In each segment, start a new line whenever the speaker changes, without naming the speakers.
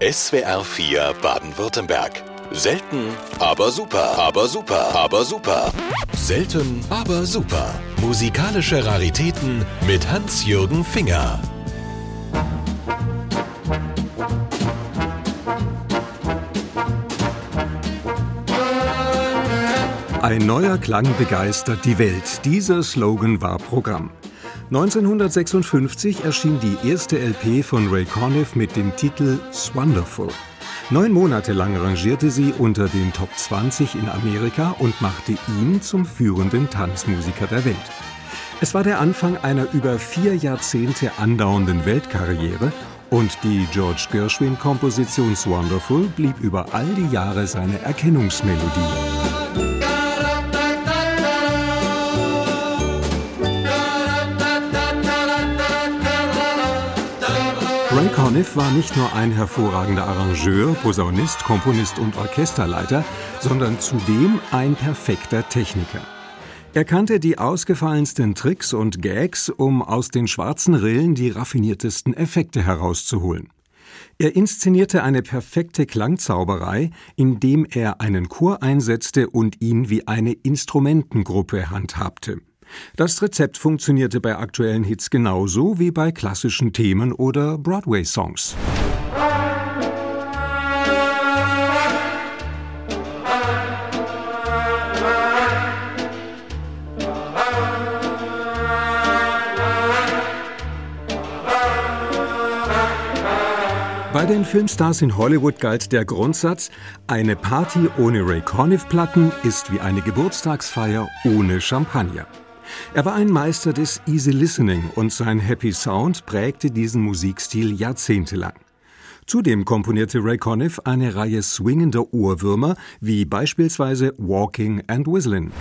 SWR 4 Baden-Württemberg. Selten, aber super, aber super, aber super. Selten, aber super. Musikalische Raritäten mit Hans-Jürgen Finger.
Ein neuer Klang begeistert die Welt. Dieser Slogan war Programm. 1956 erschien die erste LP von Ray Conniff mit dem Titel Swonderful. Neun Monate lang rangierte sie unter den Top 20 in Amerika und machte ihn zum führenden Tanzmusiker der Welt. Es war der Anfang einer über vier Jahrzehnte andauernden Weltkarriere und die George Gershwin-Komposition Wonderful blieb über all die Jahre seine Erkennungsmelodie. Ray Conniff war nicht nur ein hervorragender Arrangeur, Posaunist, Komponist und Orchesterleiter, sondern zudem ein perfekter Techniker. Er kannte die ausgefallensten Tricks und Gags, um aus den schwarzen Rillen die raffiniertesten Effekte herauszuholen. Er inszenierte eine perfekte Klangzauberei, indem er einen Chor einsetzte und ihn wie eine Instrumentengruppe handhabte. Das Rezept funktionierte bei aktuellen Hits genauso wie bei klassischen Themen oder Broadway-Songs. Bei den Filmstars in Hollywood galt der Grundsatz, eine Party ohne Ray Conniff-Platten ist wie eine Geburtstagsfeier ohne Champagner. Er war ein Meister des Easy Listening und sein Happy Sound prägte diesen Musikstil jahrzehntelang. Zudem komponierte Ray Conniff eine Reihe swingender Ohrwürmer, wie beispielsweise Walking and Whistling.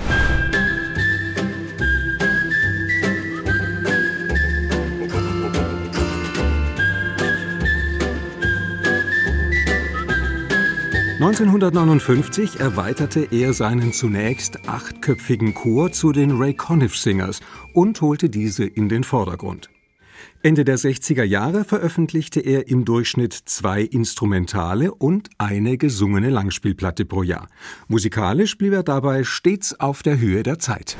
1959 erweiterte er seinen zunächst achtköpfigen Chor zu den Ray Conniff Singers und holte diese in den Vordergrund. Ende der 60er Jahre veröffentlichte er im Durchschnitt zwei Instrumentale und eine gesungene Langspielplatte pro Jahr. Musikalisch blieb er dabei stets auf der Höhe der Zeit.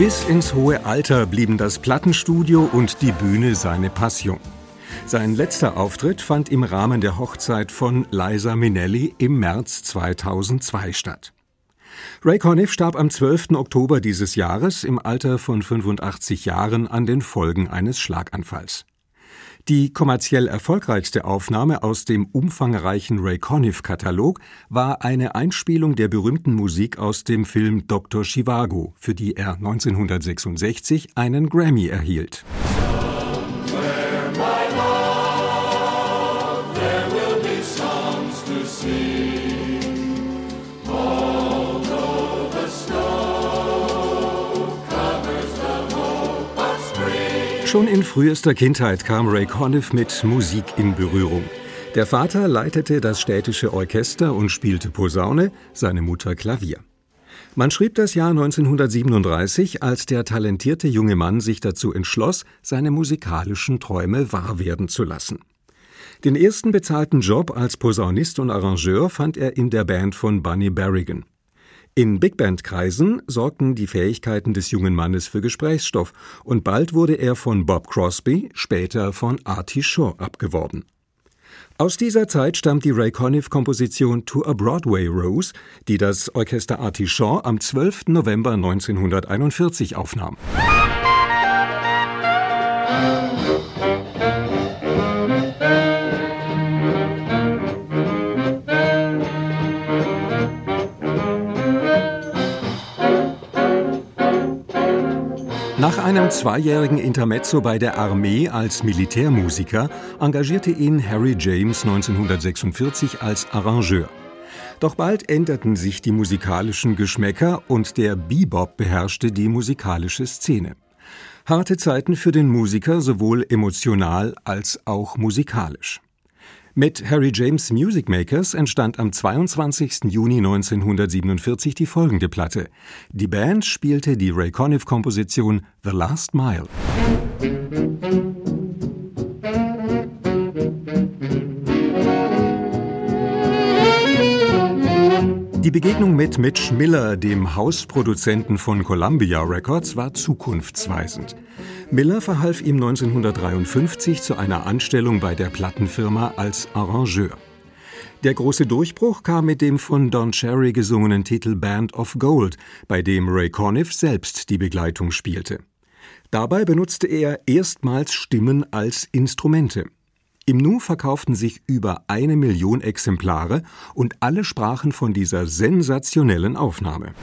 Bis ins hohe Alter blieben das Plattenstudio und die Bühne seine Passion. Sein letzter Auftritt fand im Rahmen der Hochzeit von Liza Minnelli im März 2002 statt. Ray Conniff starb am 12. Oktober dieses Jahres im Alter von 85 Jahren an den Folgen eines Schlaganfalls. Die kommerziell erfolgreichste Aufnahme aus dem umfangreichen Ray Conniff-Katalog war eine Einspielung der berühmten Musik aus dem Film Dr. Chivago, für die er 1966 einen Grammy erhielt. Schon in frühester Kindheit kam Ray Conniff mit Musik in Berührung. Der Vater leitete das städtische Orchester und spielte Posaune, seine Mutter Klavier. Man schrieb das Jahr 1937, als der talentierte junge Mann sich dazu entschloss, seine musikalischen Träume wahr werden zu lassen. Den ersten bezahlten Job als Posaunist und Arrangeur fand er in der Band von Bunny Berrigan. In Big Band Kreisen sorgten die Fähigkeiten des jungen Mannes für Gesprächsstoff und bald wurde er von Bob Crosby, später von Artie Shaw abgeworben. Aus dieser Zeit stammt die Ray Conniff Komposition To a Broadway Rose, die das Orchester Artie Shaw am 12. November 1941 aufnahm. Nach einem zweijährigen Intermezzo bei der Armee als Militärmusiker engagierte ihn Harry James 1946 als Arrangeur. Doch bald änderten sich die musikalischen Geschmäcker und der Bebop beherrschte die musikalische Szene. Harte Zeiten für den Musiker sowohl emotional als auch musikalisch. Mit Harry James Music Makers entstand am 22. Juni 1947 die folgende Platte. Die Band spielte die Ray Conniff-Komposition The Last Mile. Die Begegnung mit Mitch Miller, dem Hausproduzenten von Columbia Records, war zukunftsweisend. Miller verhalf ihm 1953 zu einer Anstellung bei der Plattenfirma als Arrangeur. Der große Durchbruch kam mit dem von Don Cherry gesungenen Titel Band of Gold, bei dem Ray Conniff selbst die Begleitung spielte. Dabei benutzte er erstmals Stimmen als Instrumente. Im Nu verkauften sich über eine Million Exemplare und alle sprachen von dieser sensationellen Aufnahme.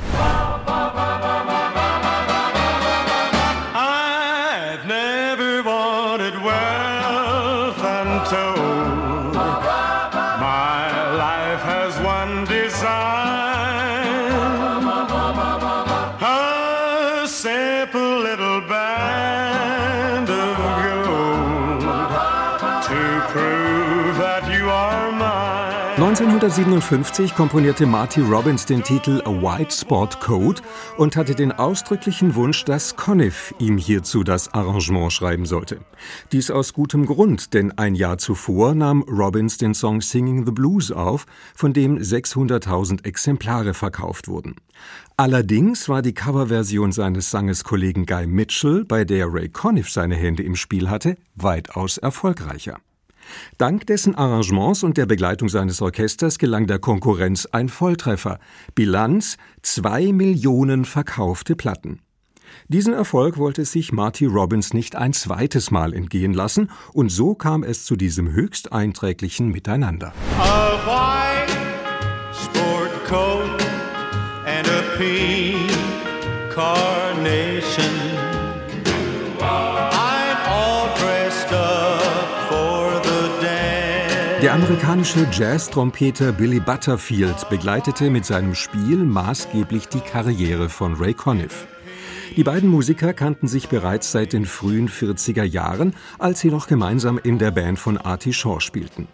1957 komponierte Marty Robbins den Titel A White Spot Code und hatte den ausdrücklichen Wunsch, dass Conniff ihm hierzu das Arrangement schreiben sollte. Dies aus gutem Grund, denn ein Jahr zuvor nahm Robbins den Song Singing the Blues auf, von dem 600.000 Exemplare verkauft wurden. Allerdings war die Coverversion seines Sangeskollegen Guy Mitchell, bei der Ray Conniff seine Hände im Spiel hatte, weitaus erfolgreicher. Dank dessen Arrangements und der Begleitung seines Orchesters gelang der Konkurrenz ein Volltreffer. Bilanz zwei Millionen verkaufte Platten. Diesen Erfolg wollte sich Marty Robbins nicht ein zweites Mal entgehen lassen, und so kam es zu diesem höchst einträglichen Miteinander. pink carnation. Der amerikanische Jazz-Trompeter Billy Butterfield begleitete mit seinem Spiel maßgeblich die Karriere von Ray Conniff. Die beiden Musiker kannten sich bereits seit den frühen 40er Jahren, als sie noch gemeinsam in der Band von Artie Shaw spielten.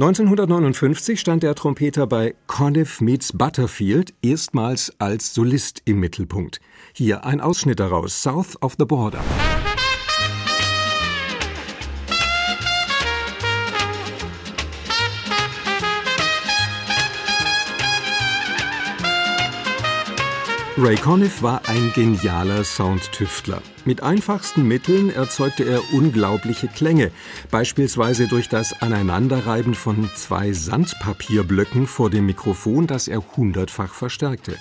1959 stand der Trompeter bei Conniff Meets Butterfield erstmals als Solist im Mittelpunkt. Hier ein Ausschnitt daraus, South of the Border. Ray Conniff war ein genialer Soundtüftler. Mit einfachsten Mitteln erzeugte er unglaubliche Klänge, beispielsweise durch das Aneinanderreiben von zwei Sandpapierblöcken vor dem Mikrofon, das er hundertfach verstärkte.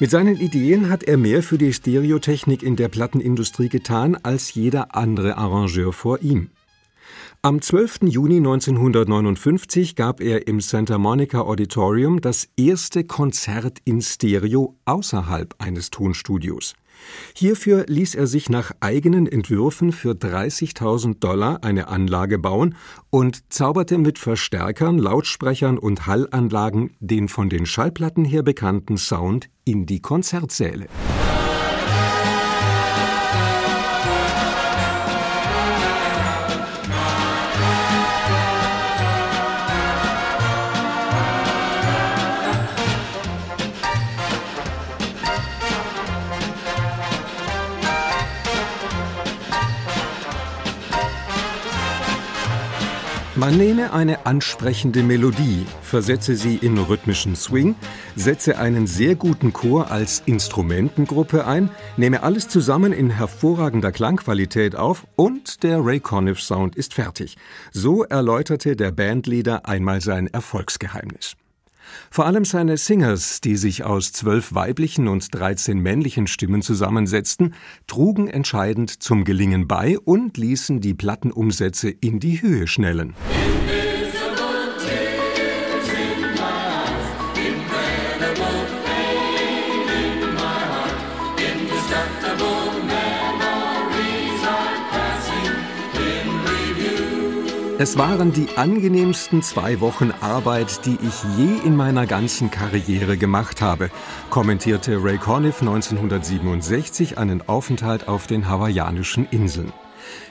Mit seinen Ideen hat er mehr für die Stereotechnik in der Plattenindustrie getan als jeder andere Arrangeur vor ihm. Am 12. Juni 1959 gab er im Santa Monica Auditorium das erste Konzert in Stereo außerhalb eines Tonstudios. Hierfür ließ er sich nach eigenen Entwürfen für 30.000 Dollar eine Anlage bauen und zauberte mit Verstärkern, Lautsprechern und Hallanlagen den von den Schallplatten her bekannten Sound in die Konzertsäle. Man nehme eine ansprechende Melodie, versetze sie in rhythmischen Swing, setze einen sehr guten Chor als Instrumentengruppe ein, nehme alles zusammen in hervorragender Klangqualität auf und der Ray Conniff Sound ist fertig. So erläuterte der Bandleader einmal sein Erfolgsgeheimnis. Vor allem seine Singers, die sich aus zwölf weiblichen und dreizehn männlichen Stimmen zusammensetzten, trugen entscheidend zum Gelingen bei und ließen die Plattenumsätze in die Höhe schnellen. Es waren die angenehmsten zwei Wochen Arbeit, die ich je in meiner ganzen Karriere gemacht habe, kommentierte Ray Conniff 1967 einen Aufenthalt auf den hawaiianischen Inseln.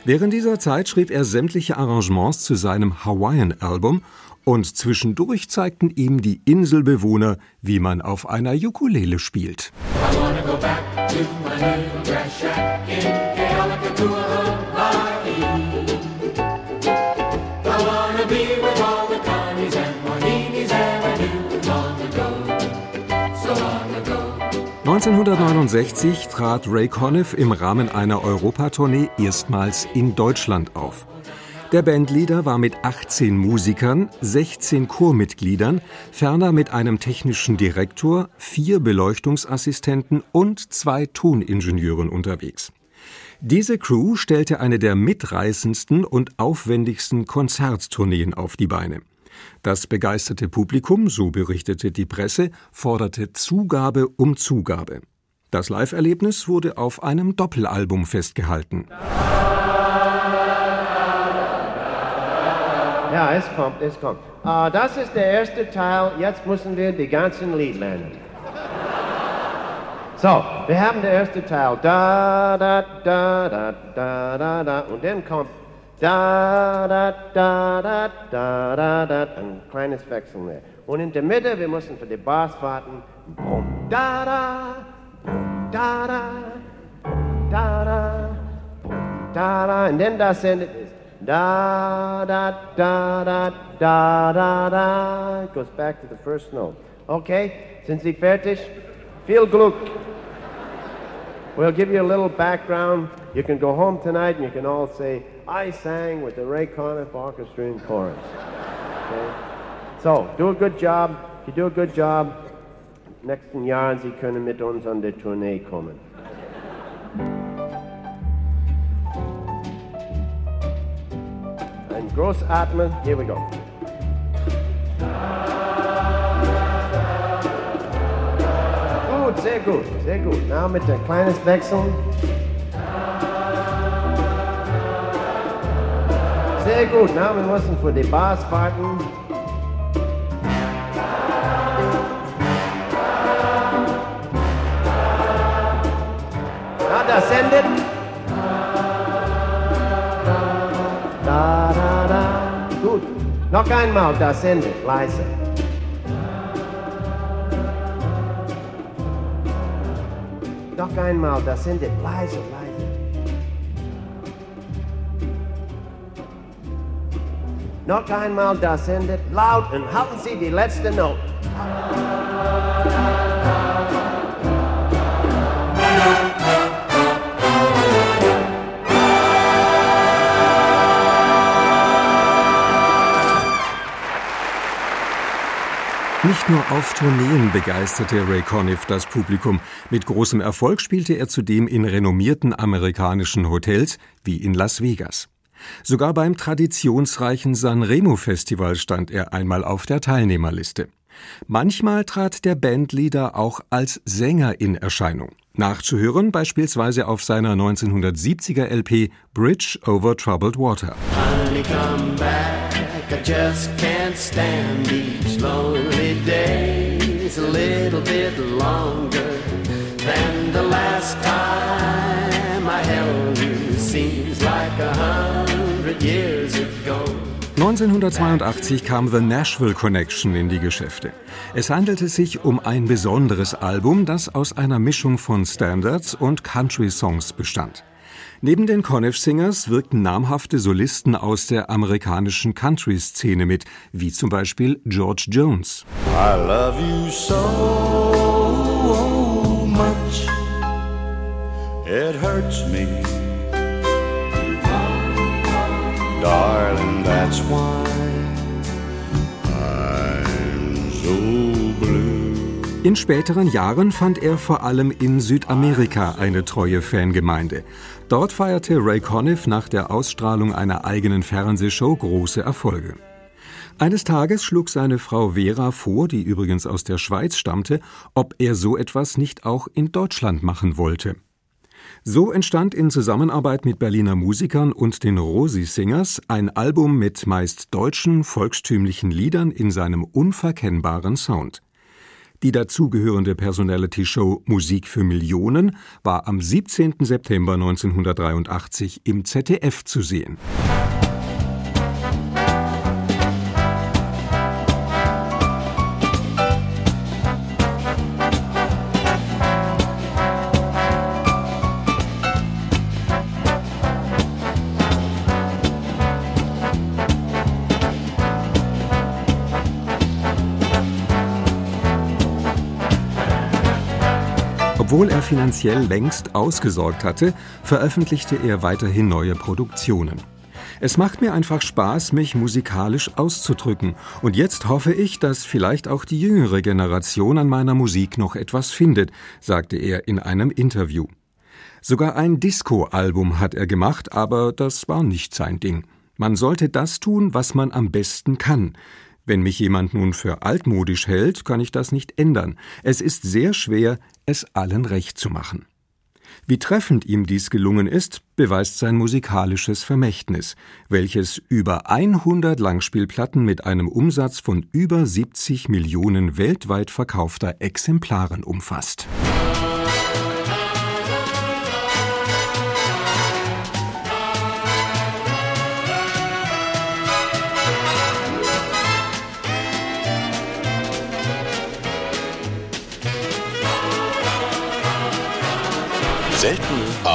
Während dieser Zeit schrieb er sämtliche Arrangements zu seinem Hawaiian-Album und zwischendurch zeigten ihm die Inselbewohner, wie man auf einer Ukulele spielt. I 1969 trat Ray Conniff im Rahmen einer Europatournee erstmals in Deutschland auf. Der Bandleader war mit 18 Musikern, 16 Chormitgliedern, ferner mit einem technischen Direktor, vier Beleuchtungsassistenten und zwei Toningenieuren unterwegs. Diese Crew stellte eine der mitreißendsten und aufwendigsten Konzerttourneen auf die Beine. Das begeisterte Publikum, so berichtete die Presse, forderte Zugabe um Zugabe. Das Live-Erlebnis wurde auf einem Doppelalbum festgehalten.
Ja, es kommt, es kommt. Uh, das ist der erste Teil. Jetzt müssen wir die ganzen Lied lernen. So, wir haben den ersten Teil. Da, da, da, da, da, da, da. Und dann kommt da, da, da, da, da, da, da. Ein kleines Wechseln mehr. Und in der Mitte, wir müssen für die Bass warten. Boom, da, da, boom, da, da, boom, da, da, boom, da, da. Und dann das endet ist da, da, da, da, da, da, da. It goes back to the first note. Okay, sind Sie fertig? Viel Glück. We'll give you a little background. You can go home tonight and you can all say, I sang with the Ray Conniff Orchestra in chorus. Okay? So, do a good job. If you do a good job, nächsten Jahren Sie können mit uns an der Tournee kommen. Ein groß atmen. Here we go. Gut, sehr gut, sehr gut. Now mit ein kleines Wechseln. Sehr gut. Na, wir müssen für die Bars warten. Na, das endet. Da, da, da. Gut. Noch einmal, das endet. Leise. Noch einmal, das endet. Leise, leise. Noch einmal das endet laut und halten Sie die letzte Note.
Nicht nur auf Tourneen begeisterte Ray Conniff das Publikum. Mit großem Erfolg spielte er zudem in renommierten amerikanischen Hotels wie in Las Vegas. Sogar beim traditionsreichen Sanremo Festival stand er einmal auf der Teilnehmerliste. Manchmal trat der Bandleader auch als Sänger in Erscheinung. Nachzuhören beispielsweise auf seiner 1970er LP Bridge over Troubled Water. than 1982 kam The Nashville Connection in die Geschäfte. Es handelte sich um ein besonderes Album, das aus einer Mischung von Standards und Country-Songs bestand. Neben den Conniff Singers wirkten namhafte Solisten aus der amerikanischen Country-Szene mit, wie zum Beispiel George Jones. I love you so much, it hurts me darling, In späteren Jahren fand er vor allem in Südamerika eine treue Fangemeinde. Dort feierte Ray Conniff nach der Ausstrahlung einer eigenen Fernsehshow große Erfolge. Eines Tages schlug seine Frau Vera vor, die übrigens aus der Schweiz stammte, ob er so etwas nicht auch in Deutschland machen wollte. So entstand in Zusammenarbeit mit Berliner Musikern und den Rosi Singers ein Album mit meist deutschen, volkstümlichen Liedern in seinem unverkennbaren Sound. Die dazugehörende Personality-Show Musik für Millionen war am 17. September 1983 im ZDF zu sehen. Obwohl er finanziell längst ausgesorgt hatte, veröffentlichte er weiterhin neue Produktionen. Es macht mir einfach Spaß, mich musikalisch auszudrücken, und jetzt hoffe ich, dass vielleicht auch die jüngere Generation an meiner Musik noch etwas findet, sagte er in einem Interview. Sogar ein Disco-Album hat er gemacht, aber das war nicht sein Ding. Man sollte das tun, was man am besten kann. Wenn mich jemand nun für altmodisch hält, kann ich das nicht ändern. Es ist sehr schwer, es allen recht zu machen. Wie treffend ihm dies gelungen ist, beweist sein musikalisches Vermächtnis, welches über 100 Langspielplatten mit einem Umsatz von über 70 Millionen weltweit verkaufter Exemplaren umfasst.